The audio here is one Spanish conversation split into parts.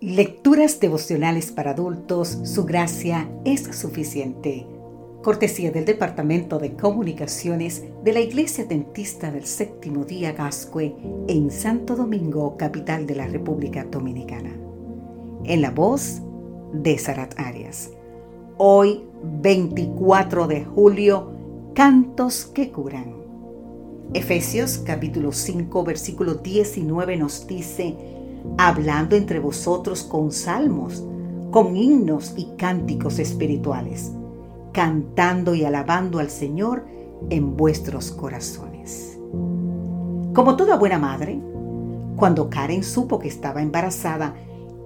Lecturas devocionales para adultos, su gracia es suficiente. Cortesía del Departamento de Comunicaciones de la Iglesia Dentista del Séptimo Día Gascue en Santo Domingo, capital de la República Dominicana. En la voz de Sarat Arias. Hoy, 24 de julio, cantos que curan. Efesios capítulo 5, versículo 19 nos dice, hablando entre vosotros con salmos, con himnos y cánticos espirituales, cantando y alabando al Señor en vuestros corazones. Como toda buena madre, cuando Karen supo que estaba embarazada,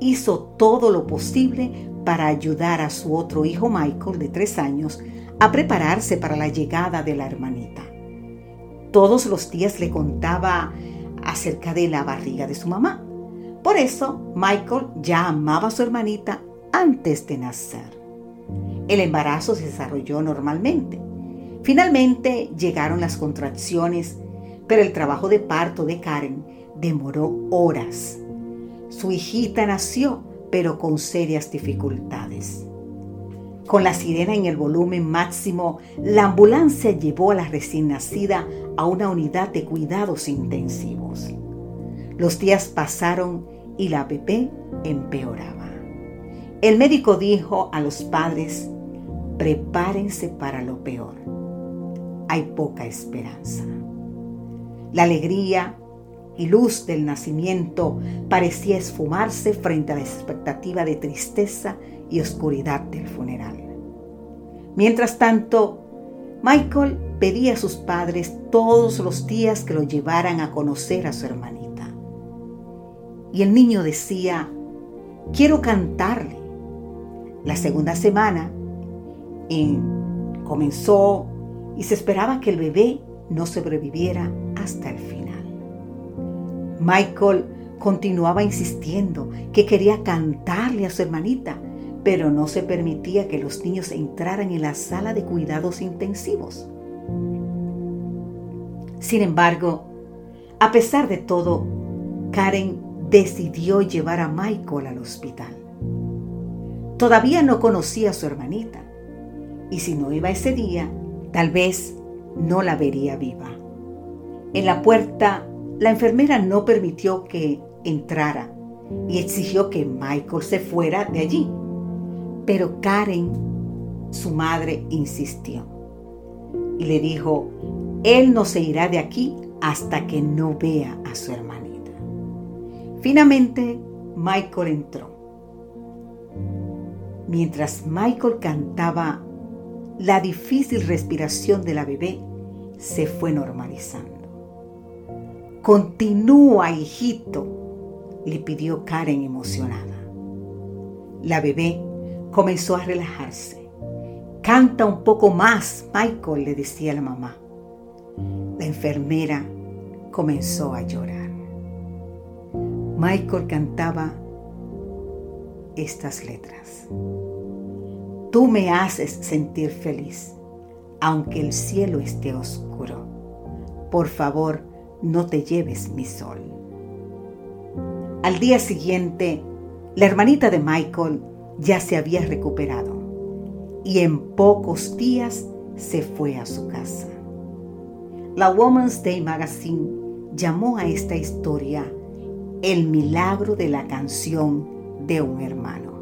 hizo todo lo posible para ayudar a su otro hijo Michael de tres años a prepararse para la llegada de la hermanita. Todos los días le contaba acerca de la barriga de su mamá por eso, Michael ya amaba a su hermanita antes de nacer. El embarazo se desarrolló normalmente. Finalmente llegaron las contracciones, pero el trabajo de parto de Karen demoró horas. Su hijita nació, pero con serias dificultades. Con la sirena en el volumen máximo, la ambulancia llevó a la recién nacida a una unidad de cuidados intensivos. Los días pasaron y la bebé empeoraba. El médico dijo a los padres, prepárense para lo peor. Hay poca esperanza. La alegría y luz del nacimiento parecía esfumarse frente a la expectativa de tristeza y oscuridad del funeral. Mientras tanto, Michael pedía a sus padres todos los días que lo llevaran a conocer a su hermanita. Y el niño decía, quiero cantarle. La segunda semana comenzó y se esperaba que el bebé no sobreviviera hasta el final. Michael continuaba insistiendo que quería cantarle a su hermanita, pero no se permitía que los niños entraran en la sala de cuidados intensivos. Sin embargo, a pesar de todo, Karen decidió llevar a Michael al hospital. Todavía no conocía a su hermanita y si no iba ese día, tal vez no la vería viva. En la puerta, la enfermera no permitió que entrara y exigió que Michael se fuera de allí. Pero Karen, su madre, insistió y le dijo, él no se irá de aquí hasta que no vea a su hermanita. Finalmente, Michael entró. Mientras Michael cantaba, la difícil respiración de la bebé se fue normalizando. Continúa, hijito, le pidió Karen emocionada. La bebé comenzó a relajarse. Canta un poco más, Michael, le decía la mamá. La enfermera comenzó a llorar. Michael cantaba estas letras. Tú me haces sentir feliz, aunque el cielo esté oscuro. Por favor, no te lleves mi sol. Al día siguiente, la hermanita de Michael ya se había recuperado y en pocos días se fue a su casa. La Woman's Day Magazine llamó a esta historia el milagro de la canción de un hermano.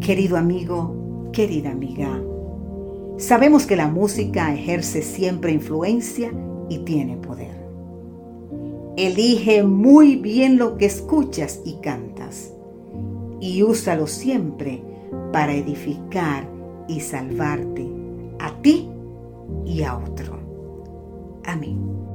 Querido amigo, querida amiga, sabemos que la música ejerce siempre influencia y tiene poder. Elige muy bien lo que escuchas y cantas y úsalo siempre para edificar y salvarte a ti y a otro. Amén.